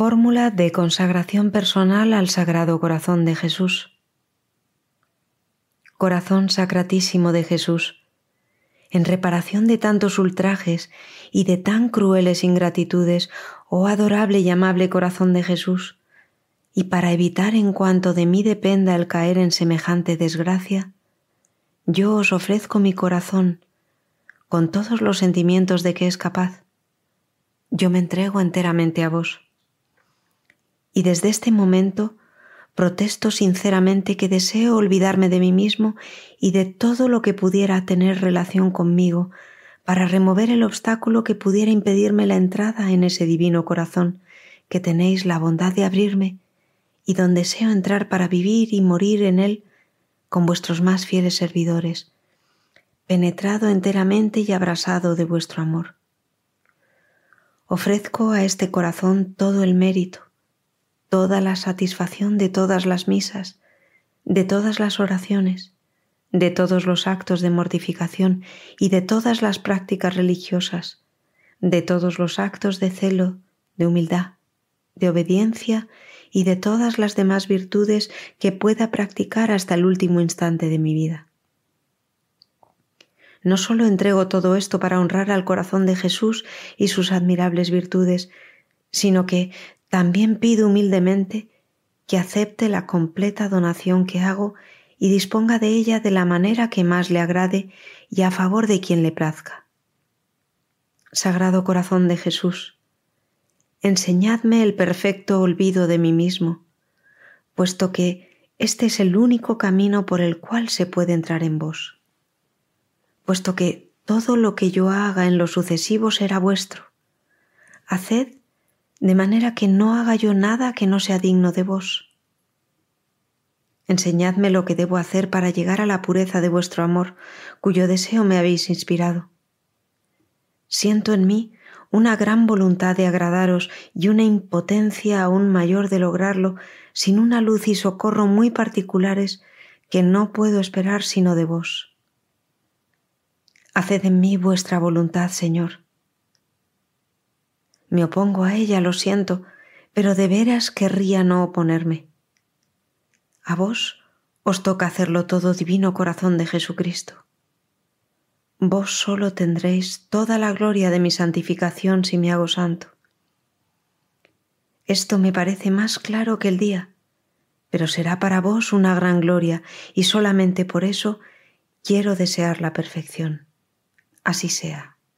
Fórmula de consagración personal al Sagrado Corazón de Jesús. Corazón Sacratísimo de Jesús, en reparación de tantos ultrajes y de tan crueles ingratitudes, oh adorable y amable Corazón de Jesús, y para evitar en cuanto de mí dependa el caer en semejante desgracia, yo os ofrezco mi corazón con todos los sentimientos de que es capaz. Yo me entrego enteramente a vos y desde este momento protesto sinceramente que deseo olvidarme de mí mismo y de todo lo que pudiera tener relación conmigo para remover el obstáculo que pudiera impedirme la entrada en ese divino corazón que tenéis la bondad de abrirme y donde deseo entrar para vivir y morir en él con vuestros más fieles servidores, penetrado enteramente y abrasado de vuestro amor. Ofrezco a este corazón todo el mérito, toda la satisfacción de todas las misas, de todas las oraciones, de todos los actos de mortificación y de todas las prácticas religiosas, de todos los actos de celo, de humildad, de obediencia y de todas las demás virtudes que pueda practicar hasta el último instante de mi vida. No solo entrego todo esto para honrar al corazón de Jesús y sus admirables virtudes, sino que también pido humildemente que acepte la completa donación que hago y disponga de ella de la manera que más le agrade y a favor de quien le plazca. Sagrado Corazón de Jesús, enseñadme el perfecto olvido de mí mismo, puesto que este es el único camino por el cual se puede entrar en vos, puesto que todo lo que yo haga en lo sucesivo será vuestro. Haced de manera que no haga yo nada que no sea digno de vos. Enseñadme lo que debo hacer para llegar a la pureza de vuestro amor, cuyo deseo me habéis inspirado. Siento en mí una gran voluntad de agradaros y una impotencia aún mayor de lograrlo sin una luz y socorro muy particulares que no puedo esperar sino de vos. Haced en mí vuestra voluntad, Señor me opongo a ella, lo siento, pero de veras querría no oponerme. A vos os toca hacerlo todo, divino corazón de Jesucristo. Vos solo tendréis toda la gloria de mi santificación si me hago santo. Esto me parece más claro que el día, pero será para vos una gran gloria y solamente por eso quiero desear la perfección. Así sea.